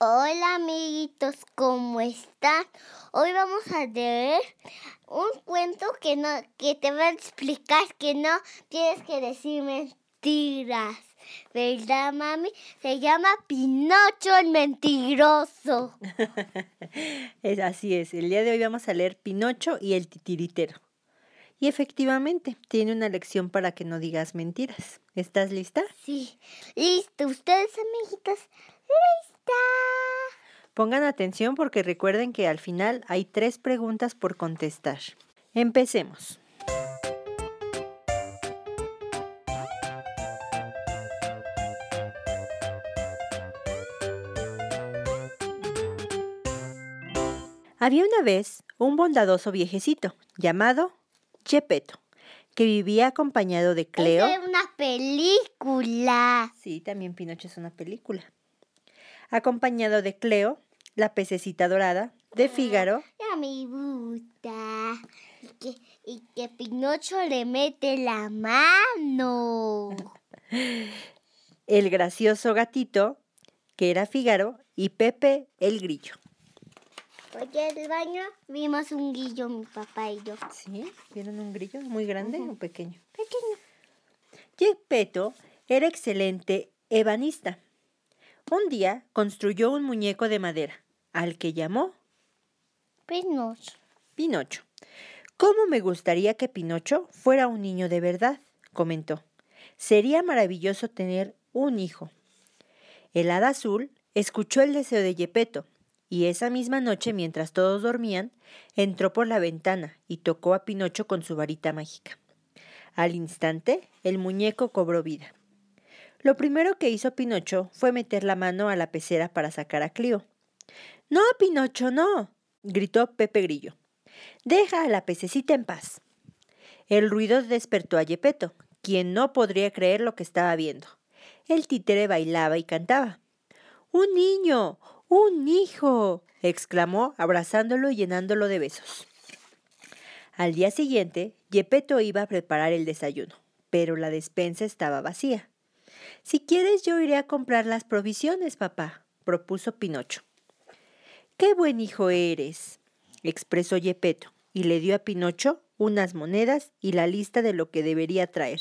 Hola amiguitos, ¿cómo están? Hoy vamos a leer un cuento que no que te va a explicar que no tienes que decir mentiras. ¿Verdad, mami? Se llama Pinocho el mentiroso. es así es. El día de hoy vamos a leer Pinocho y el titiritero. Y efectivamente, tiene una lección para que no digas mentiras. ¿Estás lista? Sí, listo. ¿Ustedes, amiguitos? ¡Lista! Pongan atención porque recuerden que al final hay tres preguntas por contestar. Empecemos. Había una vez un bondadoso viejecito llamado Chepeto, que vivía acompañado de Cleo. Es una película. Sí, también Pinocho es una película. Acompañado de Cleo, la pececita dorada, de Fígaro. Ya me gusta. Y que, y que Pinocho le mete la mano. El gracioso gatito, que era Fígaro, y Pepe el grillo. Oye, el baño vimos un grillo, mi papá y yo. ¿Sí? ¿Vieron un grillo? ¿Muy grande o pequeño? Pequeño. Gepetto era excelente ebanista. Un día construyó un muñeco de madera, al que llamó Pinocho. Pinocho. ¿Cómo me gustaría que Pinocho fuera un niño de verdad? comentó. Sería maravilloso tener un hijo. El hada azul escuchó el deseo de Gepetto y esa misma noche, mientras todos dormían, entró por la ventana y tocó a Pinocho con su varita mágica. Al instante, el muñeco cobró vida. Lo primero que hizo Pinocho fue meter la mano a la pecera para sacar a Clio. No, Pinocho, no, gritó Pepe Grillo. Deja a la pececita en paz. El ruido despertó a Yepeto, quien no podría creer lo que estaba viendo. El títere bailaba y cantaba. ¡Un niño! ¡Un hijo! exclamó, abrazándolo y llenándolo de besos. Al día siguiente, Yepeto iba a preparar el desayuno, pero la despensa estaba vacía. Si quieres, yo iré a comprar las provisiones, papá, propuso Pinocho. ¡Qué buen hijo eres! expresó Yepeto, y le dio a Pinocho unas monedas y la lista de lo que debería traer.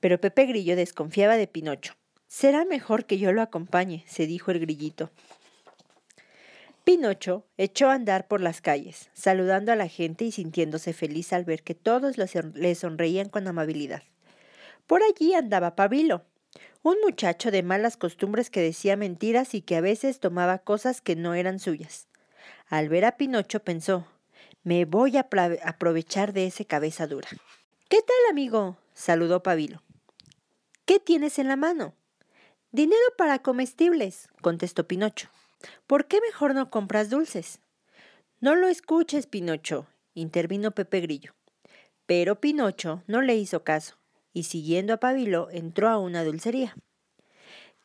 Pero Pepe Grillo desconfiaba de Pinocho. Será mejor que yo lo acompañe, se dijo el grillito. Pinocho echó a andar por las calles, saludando a la gente y sintiéndose feliz al ver que todos le sonreían con amabilidad. Por allí andaba Pabilo, un muchacho de malas costumbres que decía mentiras y que a veces tomaba cosas que no eran suyas. Al ver a Pinocho pensó, me voy a aprovechar de ese cabeza dura. ¿Qué tal, amigo? saludó Pabilo. ¿Qué tienes en la mano? Dinero para comestibles, contestó Pinocho. ¿Por qué mejor no compras dulces? No lo escuches, Pinocho, intervino Pepe Grillo. Pero Pinocho no le hizo caso, y siguiendo a Pabilo entró a una dulcería.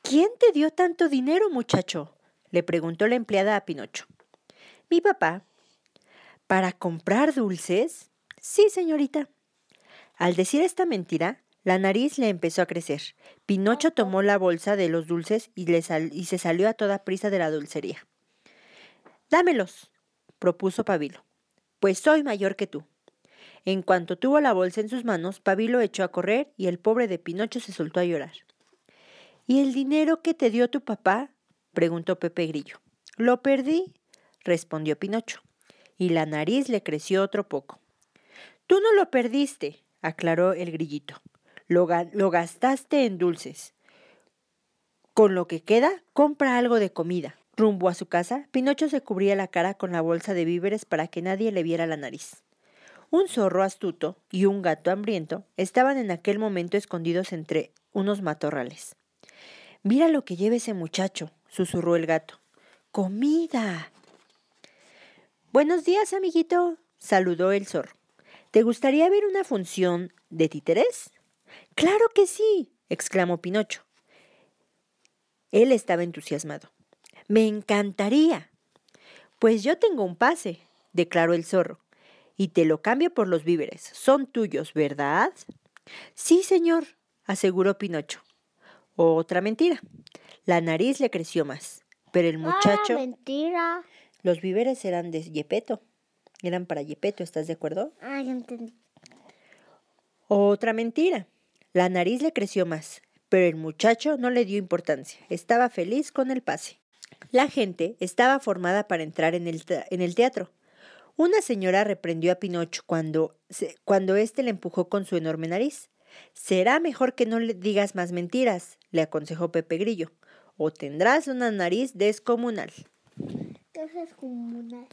¿Quién te dio tanto dinero, muchacho? le preguntó la empleada a Pinocho. Mi papá. ¿Para comprar dulces? Sí, señorita. Al decir esta mentira, la nariz le empezó a crecer. Pinocho tomó la bolsa de los dulces y, y se salió a toda prisa de la dulcería. Dámelos, propuso Pabilo. Pues soy mayor que tú. En cuanto tuvo la bolsa en sus manos, Pabilo echó a correr y el pobre de Pinocho se soltó a llorar. ¿Y el dinero que te dio tu papá? preguntó Pepe Grillo. Lo perdí, respondió Pinocho, y la nariz le creció otro poco. Tú no lo perdiste, aclaró el grillito. Lo, gastaste en dulces. Con lo que queda, compra algo de comida. Rumbo a su casa, Pinocho se cubría la cara con la bolsa de víveres para que nadie le viera la nariz. Un zorro astuto y un gato hambriento estaban en aquel momento escondidos entre unos matorrales. Mira lo que lleva ese muchacho, susurró el gato. ¡Comida! Buenos días, amiguito, saludó el zorro. ¿Te gustaría ver una función de títeres? Claro que sí, exclamó Pinocho. Él estaba entusiasmado. Me encantaría. Pues yo tengo un pase, declaró el zorro, y te lo cambio por los víveres. Son tuyos, ¿verdad? Sí, señor, aseguró Pinocho. Otra mentira. La nariz le creció más. Pero el Ah, muchacho, mentira. los víveres eran de Yepeto. Eran para Yepeto, ¿estás de acuerdo? Ah, ya entendí. Otra mentira. La nariz le creció más, pero el muchacho no le dio importancia. Estaba feliz con el pase. La gente estaba formada para entrar en el, en el teatro. Una señora reprendió a Pinocho cuando, cuando éste le empujó con su enorme nariz. Será mejor que no le digas más mentiras, le aconsejó Pepe Grillo, o tendrás una nariz descomunal. Una...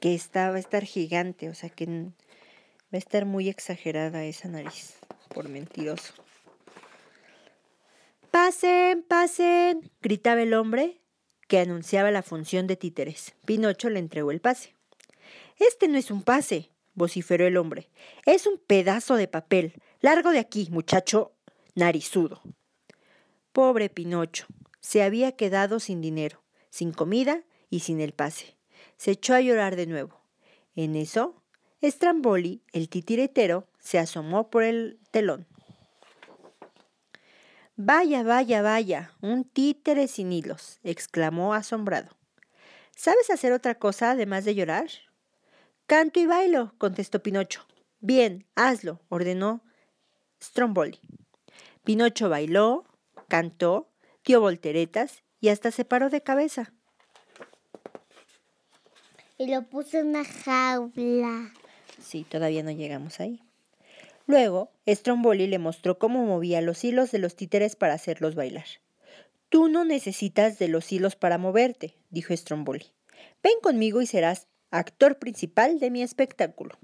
Que esta va a estar gigante, o sea que va a estar muy exagerada esa nariz, por mentiroso. Pasen, pasen, gritaba el hombre que anunciaba la función de títeres. Pinocho le entregó el pase. Este no es un pase, vociferó el hombre. Es un pedazo de papel. Largo de aquí, muchacho narizudo. Pobre Pinocho. Se había quedado sin dinero, sin comida y sin el pase. Se echó a llorar de nuevo. En eso, Stramboli, el titiretero, se asomó por el telón. Vaya, vaya, vaya, un títere sin hilos, exclamó asombrado. ¿Sabes hacer otra cosa además de llorar? Canto y bailo, contestó Pinocho. Bien, hazlo, ordenó Stromboli. Pinocho bailó, cantó, dio volteretas y hasta se paró de cabeza. Y lo puse en una jaula. Sí, todavía no llegamos ahí. Luego, Stromboli le mostró cómo movía los hilos de los títeres para hacerlos bailar. Tú no necesitas de los hilos para moverte, dijo Stromboli. Ven conmigo y serás actor principal de mi espectáculo.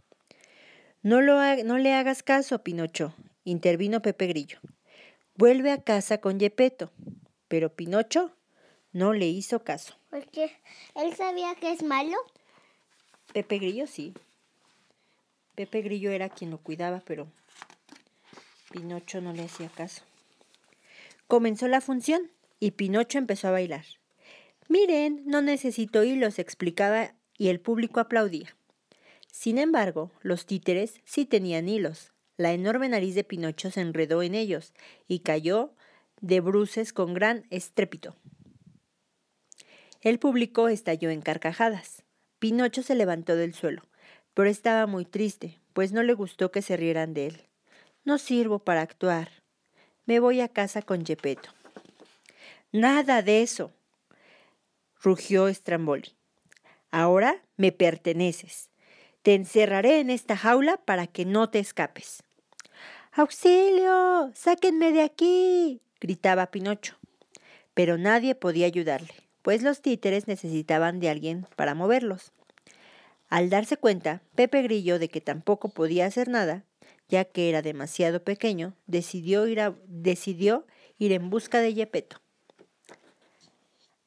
No, lo ha- no le hagas caso, Pinocho, intervino Pepe Grillo. Vuelve a casa con Yepeto. Pero Pinocho no le hizo caso. Porque él sabía que es malo. Pepe Grillo sí. Pepe Grillo era quien lo cuidaba, pero Pinocho no le hacía caso. Comenzó la función y Pinocho empezó a bailar. Miren, no necesito hilos, explicaba, y el público aplaudía. Sin embargo, los títeres sí tenían hilos. La enorme nariz de Pinocho se enredó en ellos y cayó de bruces con gran estrépito. El público estalló en carcajadas. Pinocho se levantó del suelo, pero estaba muy triste, pues no le gustó que se rieran de él. No sirvo para actuar. Me voy a casa con Gepetto. Nada de eso, rugió Stramboli. Ahora me perteneces. Te encerraré en esta jaula para que no te escapes. ¡Auxilio! ¡Sáquenme de aquí! gritaba Pinocho. Pero nadie podía ayudarle, pues los títeres necesitaban de alguien para moverlos. Al darse cuenta, Pepe Grillo de que tampoco podía hacer nada, ya que era demasiado pequeño, decidió ir, en busca de Yepeto.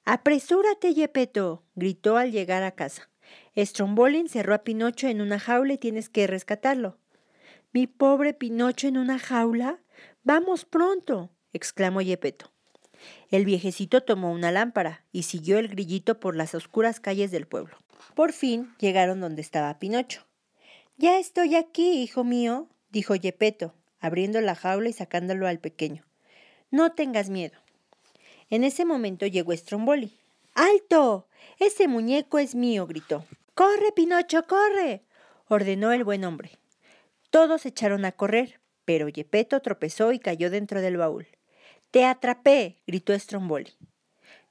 ¡Apresúrate, Yepeto! gritó al llegar a casa. Stromboli encerró a Pinocho en una jaula y tienes que rescatarlo. Mi pobre Pinocho en una jaula. Vamos pronto, exclamó Yepeto. El viejecito tomó una lámpara y siguió el grillito por las oscuras calles del pueblo. Por fin llegaron donde estaba Pinocho. Ya estoy aquí, hijo mío, dijo Yepeto, abriendo la jaula y sacándolo al pequeño. No tengas miedo. En ese momento llegó Stromboli. ¡Alto! Ese muñeco es mío, gritó. ¡Corre, Pinocho, corre! ordenó el buen hombre. Todos echaron a correr, pero Yepeto tropezó y cayó dentro del baúl. Te atrapé, gritó Stromboli.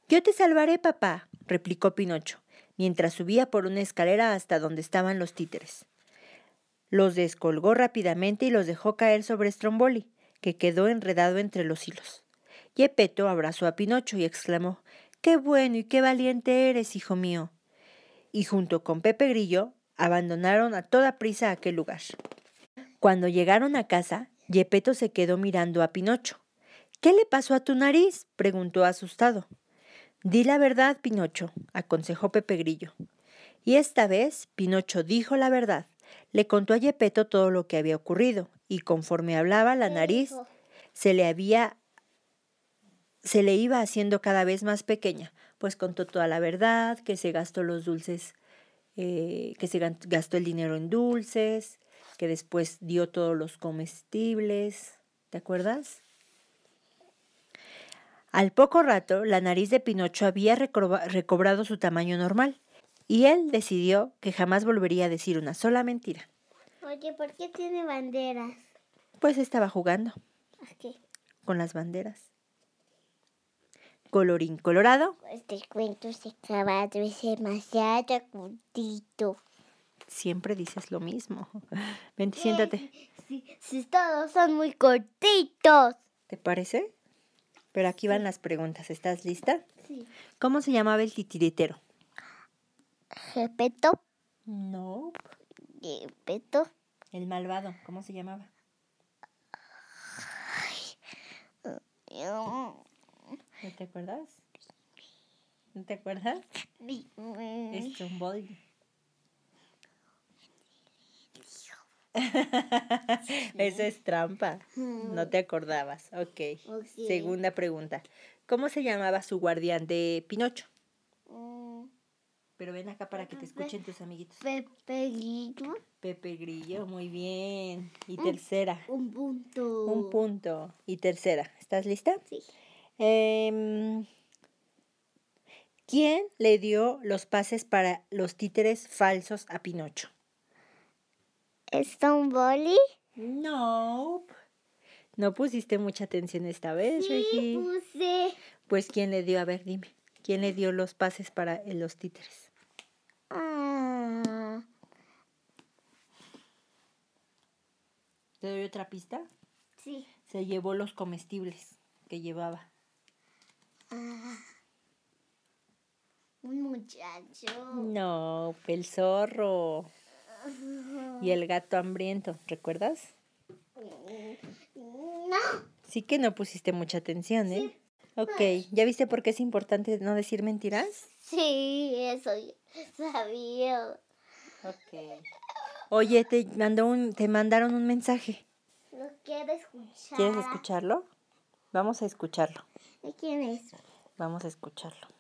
Yo te salvaré, papá, replicó Pinocho, mientras subía por una escalera hasta donde estaban los títeres. Los descolgó rápidamente y los dejó caer sobre Stromboli, que quedó enredado entre los hilos. Yepeto abrazó a Pinocho y exclamó Qué bueno y qué valiente eres, hijo mío. Y junto con Pepe Grillo abandonaron a toda prisa aquel lugar. Cuando llegaron a casa, Yepeto se quedó mirando a Pinocho. ¿Qué le pasó a tu nariz? preguntó asustado. Di la verdad, Pinocho, aconsejó Pepe Grillo. Y esta vez Pinocho dijo la verdad. Le contó a Yepeto todo lo que había ocurrido, y conforme hablaba la ¿Qué nariz se le había se le iba haciendo cada vez más pequeña, pues contó toda la verdad, que se gastó los dulces, eh, que se gastó el dinero en dulces, que después dio todos los comestibles, ¿te acuerdas? Al poco rato, la nariz de Pinocho había recobrado su tamaño normal, y él decidió que jamás volvería a decir una sola mentira. Oye, ¿por qué tiene banderas? Pues estaba jugando. Con las banderas. Colorín colorado. Este cuento se acaba de ser demasiado cortito. Siempre dices lo mismo. Ven, siéntate. Sí, sí, todos son muy cortitos. ¿Te parece? Pero aquí van las preguntas. ¿Estás lista? Sí. ¿Cómo se llamaba el titiritero? Gepeto. No. Gepeto. El malvado, ¿cómo se llamaba? ¿No te acuerdas? ¿No te acuerdas? Es un Boldy. Eso es trampa. No te acordabas. ok. Segunda pregunta. ¿Cómo se llamaba su guardián de Pinocho? Mm. Pero ven acá para que te escuchen tus amiguitos. Pepe Grillo. Pepe Grillo, muy bien. Y tercera. Un punto. Un punto. Y tercera. ¿Estás lista? Sí. Em, ¿Quién le dio los pases para los títeres falsos a Pinocho? ¿Stonebully? No. No pusiste mucha atención esta vez, sí, puse. Pues ¿quién le dio? A ver, dime. ¿Quién le dio los pases para los títeres? Ah. ¿Te doy otra pista? Sí. Se llevó los comestibles que llevaba. Ah. Un muchacho. No, el zorro. Y el gato hambriento, ¿recuerdas? No. Sí que no pusiste mucha atención, ¿eh? Ok, ¿ya viste por qué es importante no decir mentiras? Sí, eso sabía. Ok. Oye, te, mandó un, te mandaron un mensaje. Lo quiero escuchar. ¿Quieres escucharlo? Vamos a escucharlo. ¿De quién es? Vamos a escucharlo.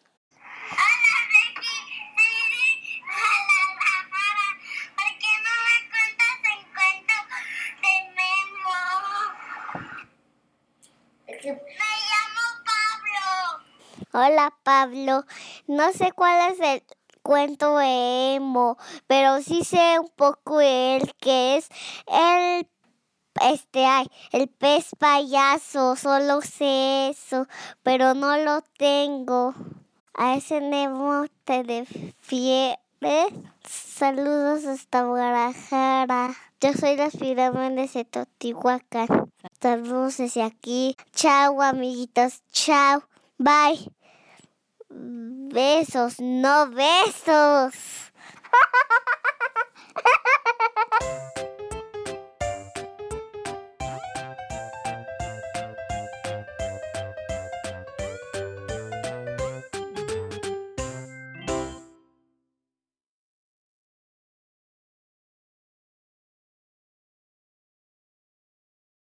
Hola Pablo, no sé cuál es el cuento emo, pero sí sé un poco el que es el este ay, el pez payaso, solo sé eso, pero no lo tengo. A ese Nemo te refieres. Saludos hasta Guadalajara. Yo soy las pirámides de Totihuacán. Saludos desde aquí. Chao, amiguitos. Chao. Bye. Besos, no besos.